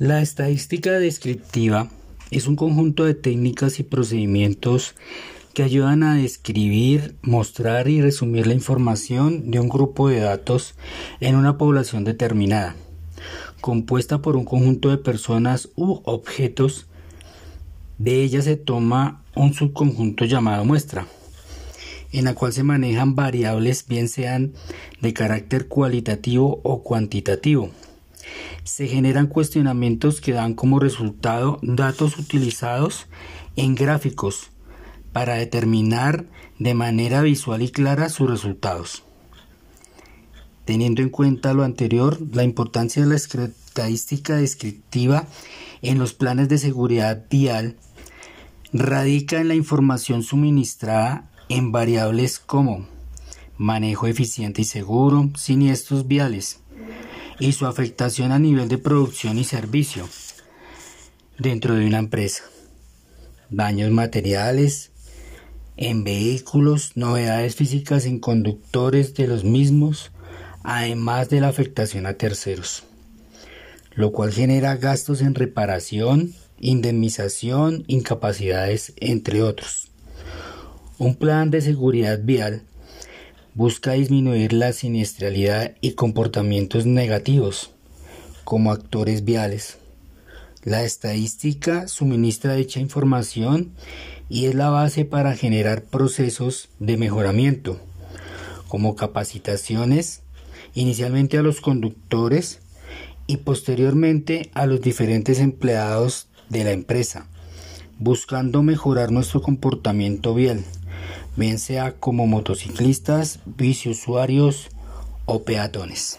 La estadística descriptiva es un conjunto de técnicas y procedimientos que ayudan a describir, mostrar y resumir la información de un grupo de datos en una población determinada, compuesta por un conjunto de personas u objetos. De ella se toma un subconjunto llamado muestra, en la cual se manejan variables bien sean de carácter cualitativo o cuantitativo se generan cuestionamientos que dan como resultado datos utilizados en gráficos para determinar de manera visual y clara sus resultados. Teniendo en cuenta lo anterior, la importancia de la estadística descriptiva en los planes de seguridad vial radica en la información suministrada en variables como manejo eficiente y seguro, siniestros viales, y su afectación a nivel de producción y servicio dentro de una empresa. Daños materiales en vehículos, novedades físicas en conductores de los mismos, además de la afectación a terceros, lo cual genera gastos en reparación, indemnización, incapacidades, entre otros. Un plan de seguridad vial busca disminuir la siniestralidad y comportamientos negativos como actores viales. La estadística suministra dicha información y es la base para generar procesos de mejoramiento, como capacitaciones, inicialmente a los conductores y posteriormente a los diferentes empleados de la empresa, buscando mejorar nuestro comportamiento vial bien sea como motociclistas, biciusuarios o peatones.